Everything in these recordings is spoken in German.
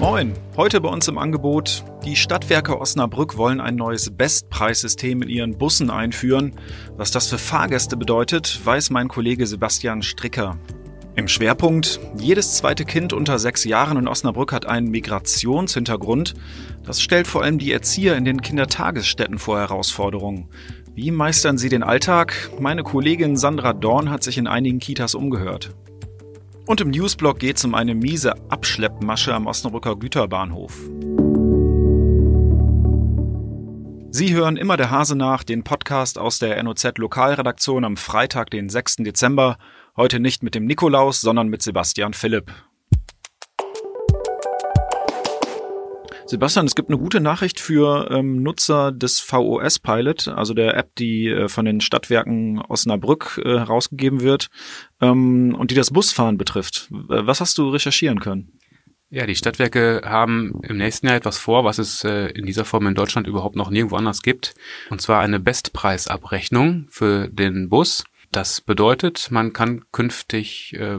Moin, heute bei uns im Angebot. Die Stadtwerke Osnabrück wollen ein neues Bestpreissystem in ihren Bussen einführen. Was das für Fahrgäste bedeutet, weiß mein Kollege Sebastian Stricker. Im Schwerpunkt, jedes zweite Kind unter sechs Jahren in Osnabrück hat einen Migrationshintergrund. Das stellt vor allem die Erzieher in den Kindertagesstätten vor Herausforderungen. Wie meistern sie den Alltag? Meine Kollegin Sandra Dorn hat sich in einigen Kitas umgehört. Und im Newsblog geht es um eine miese Abschleppmasche am Osnabrücker Güterbahnhof. Sie hören immer der Hase nach, den Podcast aus der NOZ Lokalredaktion am Freitag, den 6. Dezember. Heute nicht mit dem Nikolaus, sondern mit Sebastian Philipp. Sebastian, es gibt eine gute Nachricht für ähm, Nutzer des VOS Pilot, also der App, die äh, von den Stadtwerken Osnabrück äh, herausgegeben wird ähm, und die das Busfahren betrifft. Was hast du recherchieren können? Ja, die Stadtwerke haben im nächsten Jahr etwas vor, was es äh, in dieser Form in Deutschland überhaupt noch nirgendwo anders gibt. Und zwar eine Bestpreisabrechnung für den Bus. Das bedeutet, man kann künftig äh,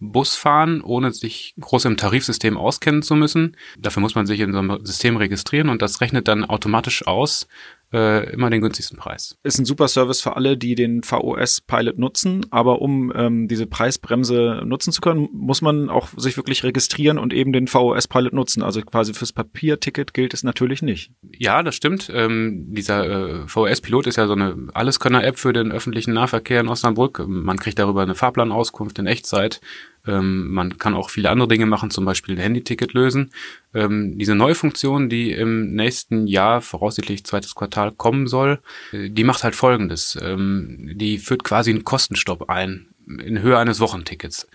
Bus fahren, ohne sich groß im Tarifsystem auskennen zu müssen. Dafür muss man sich in so einem System registrieren und das rechnet dann automatisch aus, äh, immer den günstigsten Preis. Ist ein super Service für alle, die den VOS Pilot nutzen, aber um ähm, diese Preisbremse nutzen zu können, muss man auch sich wirklich registrieren und eben den VOS Pilot nutzen. Also quasi fürs Papierticket gilt es natürlich nicht. Ja, das stimmt. Ähm, dieser äh, VOS Pilot ist ja so eine Alleskönner-App für den öffentlichen Nahverkehr in Osnabrück. Man kriegt darüber eine Fahrplanauskunft in Echtzeit. Ähm, man kann auch viele andere Dinge machen, zum Beispiel ein Handyticket lösen. Ähm, diese neue Funktion, die im nächsten Jahr, voraussichtlich zweites Quartal, kommen soll, äh, die macht halt Folgendes. Ähm, die führt quasi einen Kostenstopp ein in Höhe eines Wochentickets.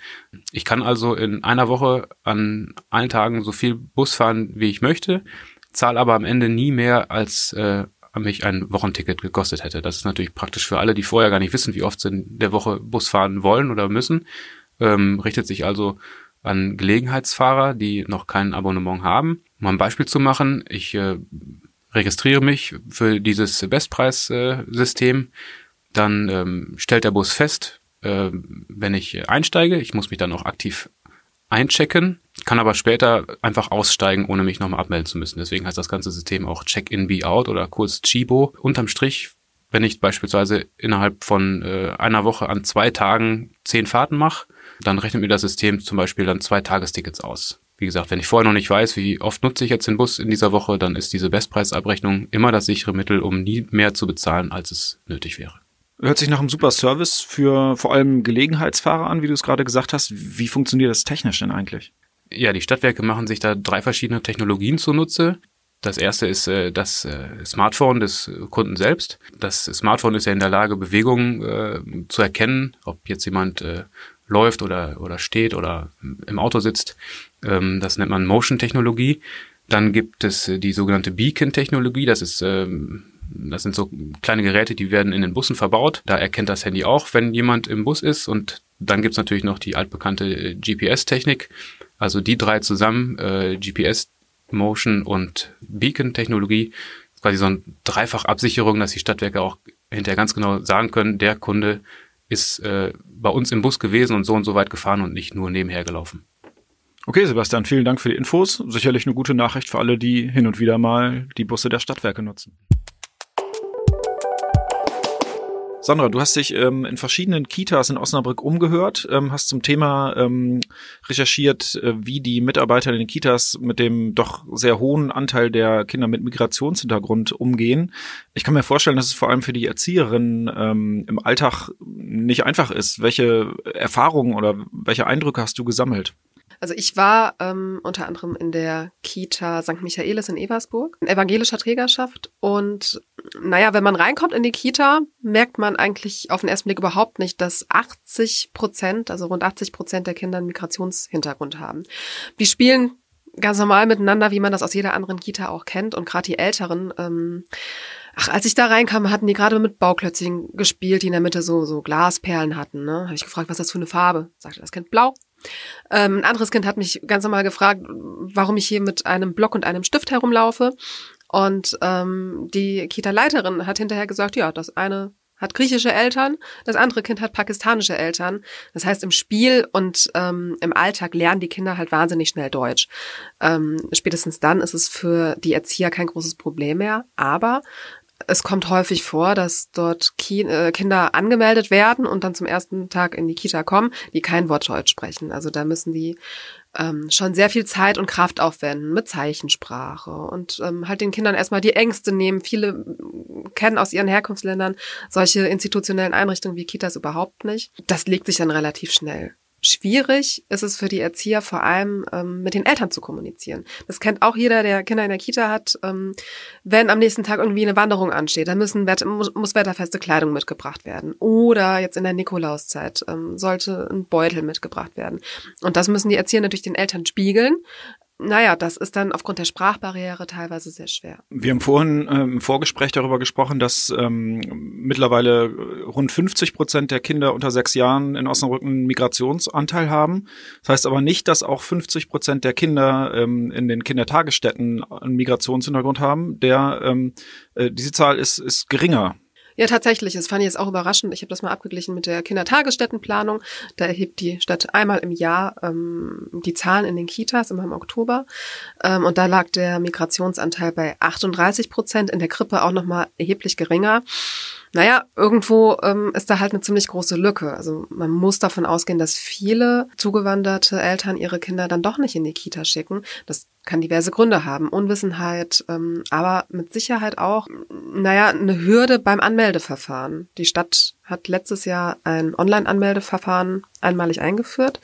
Ich kann also in einer Woche an allen Tagen so viel Bus fahren, wie ich möchte, zahle aber am Ende nie mehr, als äh, mich ein Wochenticket gekostet hätte. Das ist natürlich praktisch für alle, die vorher gar nicht wissen, wie oft sie in der Woche Bus fahren wollen oder müssen ähm, richtet sich also an Gelegenheitsfahrer, die noch kein Abonnement haben. Um ein Beispiel zu machen, ich äh, registriere mich für dieses Bestpreissystem, dann ähm, stellt der Bus fest, äh, wenn ich einsteige, ich muss mich dann auch aktiv einchecken, kann aber später einfach aussteigen, ohne mich nochmal abmelden zu müssen. Deswegen heißt das ganze System auch Check-in, Be-out oder kurz Chibo. Unterm Strich, wenn ich beispielsweise innerhalb von äh, einer Woche an zwei Tagen zehn Fahrten mache, dann rechnet mir das System zum Beispiel dann zwei Tagestickets aus. Wie gesagt, wenn ich vorher noch nicht weiß, wie oft nutze ich jetzt den Bus in dieser Woche, dann ist diese Bestpreisabrechnung immer das sichere Mittel, um nie mehr zu bezahlen, als es nötig wäre. Hört sich nach einem super Service für vor allem Gelegenheitsfahrer an, wie du es gerade gesagt hast. Wie funktioniert das technisch denn eigentlich? Ja, die Stadtwerke machen sich da drei verschiedene Technologien zunutze. Das erste ist äh, das äh, Smartphone des Kunden selbst. Das Smartphone ist ja in der Lage, Bewegungen äh, zu erkennen, ob jetzt jemand äh, läuft oder, oder steht oder im Auto sitzt. Ähm, das nennt man Motion-Technologie. Dann gibt es äh, die sogenannte Beacon-Technologie. Das ist ähm, das sind so kleine Geräte, die werden in den Bussen verbaut. Da erkennt das Handy auch, wenn jemand im Bus ist. Und dann gibt's natürlich noch die altbekannte äh, GPS-Technik. Also die drei zusammen, äh, GPS, Motion und Beacon-Technologie, quasi so eine Dreifach-Absicherung, dass die Stadtwerke auch hinterher ganz genau sagen können, der Kunde ist äh, bei uns im Bus gewesen und so und so weit gefahren und nicht nur nebenher gelaufen. Okay, Sebastian, vielen Dank für die Infos. Sicherlich eine gute Nachricht für alle, die hin und wieder mal die Busse der Stadtwerke nutzen. Sandra, du hast dich ähm, in verschiedenen Kitas in Osnabrück umgehört, ähm, hast zum Thema ähm, recherchiert, äh, wie die Mitarbeiter in den Kitas mit dem doch sehr hohen Anteil der Kinder mit Migrationshintergrund umgehen. Ich kann mir vorstellen, dass es vor allem für die Erzieherinnen ähm, im Alltag nicht einfach ist. Welche Erfahrungen oder welche Eindrücke hast du gesammelt? Also ich war ähm, unter anderem in der Kita St. Michaelis in Eversburg, in evangelischer Trägerschaft. Und naja, wenn man reinkommt in die Kita, merkt man eigentlich auf den ersten Blick überhaupt nicht, dass 80 Prozent, also rund 80 Prozent der Kinder einen Migrationshintergrund haben. Die spielen ganz normal miteinander, wie man das aus jeder anderen Kita auch kennt. Und gerade die Älteren, ähm, ach, als ich da reinkam, hatten die gerade mit Bauklötzchen gespielt, die in der Mitte so, so Glasperlen hatten. Ne? Habe ich gefragt, was ist das für eine Farbe? Sagte das Kind blau. Ähm, ein anderes Kind hat mich ganz normal gefragt, warum ich hier mit einem Block und einem Stift herumlaufe. Und ähm, die Kita-Leiterin hat hinterher gesagt, ja, das eine hat griechische Eltern, das andere Kind hat pakistanische Eltern. Das heißt, im Spiel und ähm, im Alltag lernen die Kinder halt wahnsinnig schnell Deutsch. Ähm, spätestens dann ist es für die Erzieher kein großes Problem mehr. Aber es kommt häufig vor, dass dort Ki äh, Kinder angemeldet werden und dann zum ersten Tag in die Kita kommen, die kein Wort Deutsch sprechen. Also da müssen die ähm, schon sehr viel Zeit und Kraft aufwenden mit Zeichensprache und ähm, halt den Kindern erstmal die Ängste nehmen. Viele kennen aus ihren Herkunftsländern solche institutionellen Einrichtungen wie Kitas überhaupt nicht. Das legt sich dann relativ schnell. Schwierig ist es für die Erzieher vor allem ähm, mit den Eltern zu kommunizieren. Das kennt auch jeder, der Kinder in der Kita hat. Ähm, wenn am nächsten Tag irgendwie eine Wanderung ansteht, dann müssen muss, wetterfeste Kleidung mitgebracht werden. Oder jetzt in der Nikolauszeit ähm, sollte ein Beutel mitgebracht werden. Und das müssen die Erzieher natürlich den Eltern spiegeln naja, das ist dann aufgrund der Sprachbarriere teilweise sehr schwer. Wir haben vorhin äh, im Vorgespräch darüber gesprochen, dass ähm, mittlerweile rund 50 Prozent der Kinder unter sechs Jahren in Osnabrück einen Migrationsanteil haben. Das heißt aber nicht, dass auch 50 Prozent der Kinder ähm, in den Kindertagesstätten einen Migrationshintergrund haben. Der ähm, äh, diese Zahl ist, ist geringer. Ja, tatsächlich. Das fand ich jetzt auch überraschend. Ich habe das mal abgeglichen mit der Kindertagesstättenplanung. Da erhebt die Stadt einmal im Jahr ähm, die Zahlen in den Kitas, immer im Oktober. Ähm, und da lag der Migrationsanteil bei 38 Prozent, in der Krippe auch nochmal erheblich geringer. Naja, irgendwo ähm, ist da halt eine ziemlich große Lücke. Also man muss davon ausgehen, dass viele zugewanderte Eltern ihre Kinder dann doch nicht in die Kita schicken. Das kann diverse Gründe haben. Unwissenheit, ähm, aber mit Sicherheit auch, naja, eine Hürde beim Anmeldeverfahren. Die Stadt hat letztes Jahr ein Online-Anmeldeverfahren einmalig eingeführt.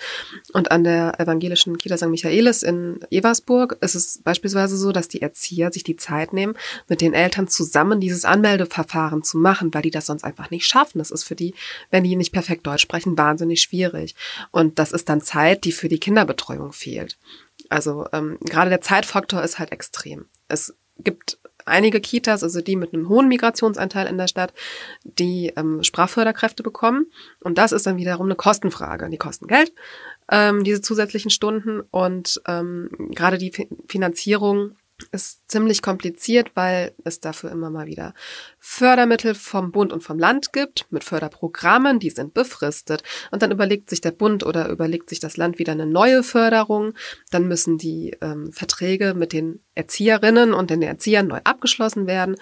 Und an der evangelischen Kita St. Michaelis in Eversburg ist es beispielsweise so, dass die Erzieher sich die Zeit nehmen, mit den Eltern zusammen dieses Anmeldeverfahren zu machen, weil die das sonst einfach nicht schaffen. Das ist für die, wenn die nicht perfekt Deutsch sprechen, wahnsinnig schwierig. Und das ist dann Zeit, die für die Kinderbetreuung fehlt. Also ähm, gerade der Zeitfaktor ist halt extrem. Es gibt einige Kitas, also die mit einem hohen Migrationsanteil in der Stadt, die ähm, Sprachförderkräfte bekommen. Und das ist dann wiederum eine Kostenfrage. Die kosten Geld, ähm, diese zusätzlichen Stunden. Und ähm, gerade die Finanzierung ist ziemlich kompliziert, weil es dafür immer mal wieder Fördermittel vom Bund und vom Land gibt mit Förderprogrammen, die sind befristet. Und dann überlegt sich der Bund oder überlegt sich das Land wieder eine neue Förderung. Dann müssen die ähm, Verträge mit den Erzieherinnen und den Erziehern neu abgeschlossen werden.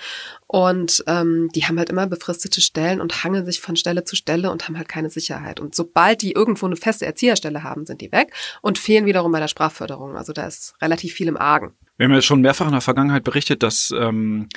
Und ähm, die haben halt immer befristete Stellen und hangeln sich von Stelle zu Stelle und haben halt keine Sicherheit. Und sobald die irgendwo eine feste Erzieherstelle haben, sind die weg und fehlen wiederum bei der Sprachförderung. Also da ist relativ viel im Argen. Wir haben ja schon mehrfach in der Vergangenheit berichtet, dass ähm,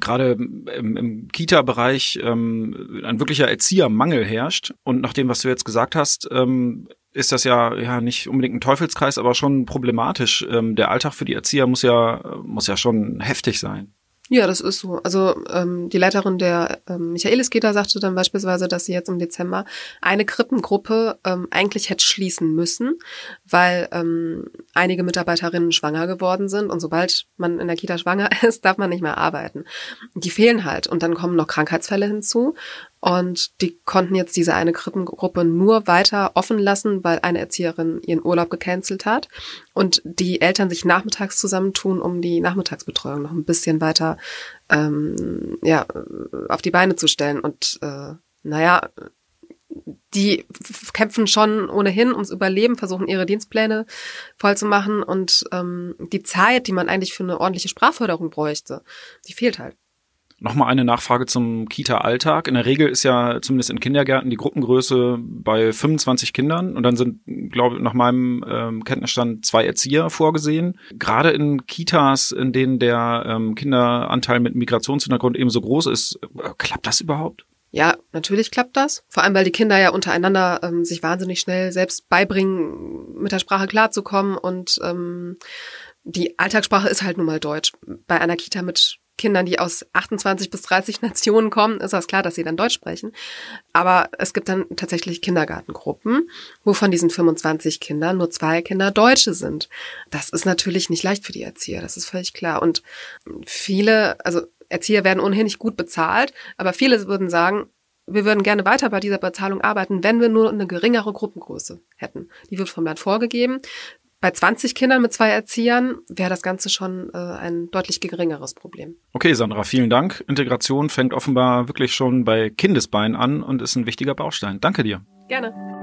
gerade im, im Kita-Bereich ähm, ein wirklicher Erziehermangel herrscht. Und nach dem, was du jetzt gesagt hast, ähm, ist das ja ja nicht unbedingt ein Teufelskreis, aber schon problematisch. Ähm, der Alltag für die Erzieher muss ja muss ja schon heftig sein. Ja, das ist so. Also ähm, die Leiterin der ähm, Michaelis-Kita sagte dann beispielsweise, dass sie jetzt im Dezember eine Krippengruppe ähm, eigentlich hätte schließen müssen, weil ähm, einige Mitarbeiterinnen schwanger geworden sind und sobald man in der Kita schwanger ist, darf man nicht mehr arbeiten. Die fehlen halt und dann kommen noch Krankheitsfälle hinzu und die konnten jetzt diese eine Krippengruppe nur weiter offen lassen, weil eine Erzieherin ihren Urlaub gecancelt hat und die Eltern sich nachmittags zusammentun, um die Nachmittagsbetreuung noch ein bisschen weiter ähm, ja, auf die Beine zu stellen. Und äh, naja, die kämpfen schon ohnehin ums Überleben, versuchen ihre Dienstpläne voll zu machen und ähm, die Zeit, die man eigentlich für eine ordentliche Sprachförderung bräuchte, die fehlt halt. Nochmal eine Nachfrage zum Kita-Alltag. In der Regel ist ja zumindest in Kindergärten die Gruppengröße bei 25 Kindern und dann sind, glaube ich, nach meinem ähm, Kenntnisstand zwei Erzieher vorgesehen. Gerade in Kitas, in denen der ähm, Kinderanteil mit Migrationshintergrund eben so groß ist, äh, klappt das überhaupt? Ja, natürlich klappt das. Vor allem, weil die Kinder ja untereinander ähm, sich wahnsinnig schnell selbst beibringen, mit der Sprache klarzukommen und ähm, die Alltagssprache ist halt nun mal Deutsch. Bei einer Kita mit Kindern, die aus 28 bis 30 Nationen kommen, ist das klar, dass sie dann Deutsch sprechen. Aber es gibt dann tatsächlich Kindergartengruppen, wo von diesen 25 Kindern nur zwei Kinder Deutsche sind. Das ist natürlich nicht leicht für die Erzieher, das ist völlig klar. Und viele, also Erzieher werden ohnehin nicht gut bezahlt, aber viele würden sagen, wir würden gerne weiter bei dieser Bezahlung arbeiten, wenn wir nur eine geringere Gruppengröße hätten. Die wird vom Land vorgegeben Bei 20 Kindern mit zwei Erziehern wäre das Ganze schon äh, ein deutlich geringeres Problem. Okay, Sandra, vielen Dank. Integration fängt offenbar wirklich schon bei Kindesbeinen an und ist ein wichtiger Baustein. Danke dir. Gerne.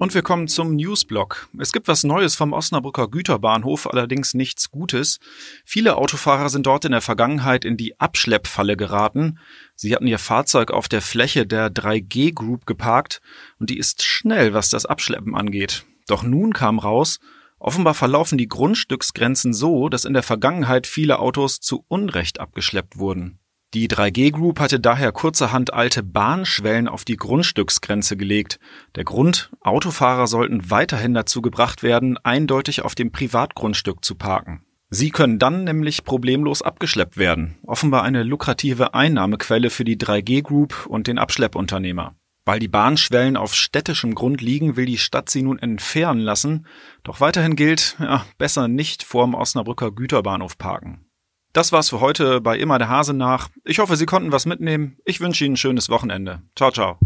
Und wir kommen zum Newsblock. Es gibt was Neues vom Osnabrücker Güterbahnhof, allerdings nichts Gutes. Viele Autofahrer sind dort in der Vergangenheit in die Abschleppfalle geraten. Sie hatten ihr Fahrzeug auf der Fläche der 3G Group geparkt und die ist schnell, was das Abschleppen angeht. Doch nun kam raus, offenbar verlaufen die Grundstücksgrenzen so, dass in der Vergangenheit viele Autos zu Unrecht abgeschleppt wurden. Die 3G Group hatte daher kurzerhand alte Bahnschwellen auf die Grundstücksgrenze gelegt. Der Grund, Autofahrer sollten weiterhin dazu gebracht werden, eindeutig auf dem Privatgrundstück zu parken. Sie können dann nämlich problemlos abgeschleppt werden. Offenbar eine lukrative Einnahmequelle für die 3G Group und den Abschleppunternehmer. Weil die Bahnschwellen auf städtischem Grund liegen, will die Stadt sie nun entfernen lassen. Doch weiterhin gilt, ja, besser nicht vorm Osnabrücker Güterbahnhof parken. Das war's für heute bei Immer der Hase nach. Ich hoffe, Sie konnten was mitnehmen. Ich wünsche Ihnen ein schönes Wochenende. Ciao, ciao.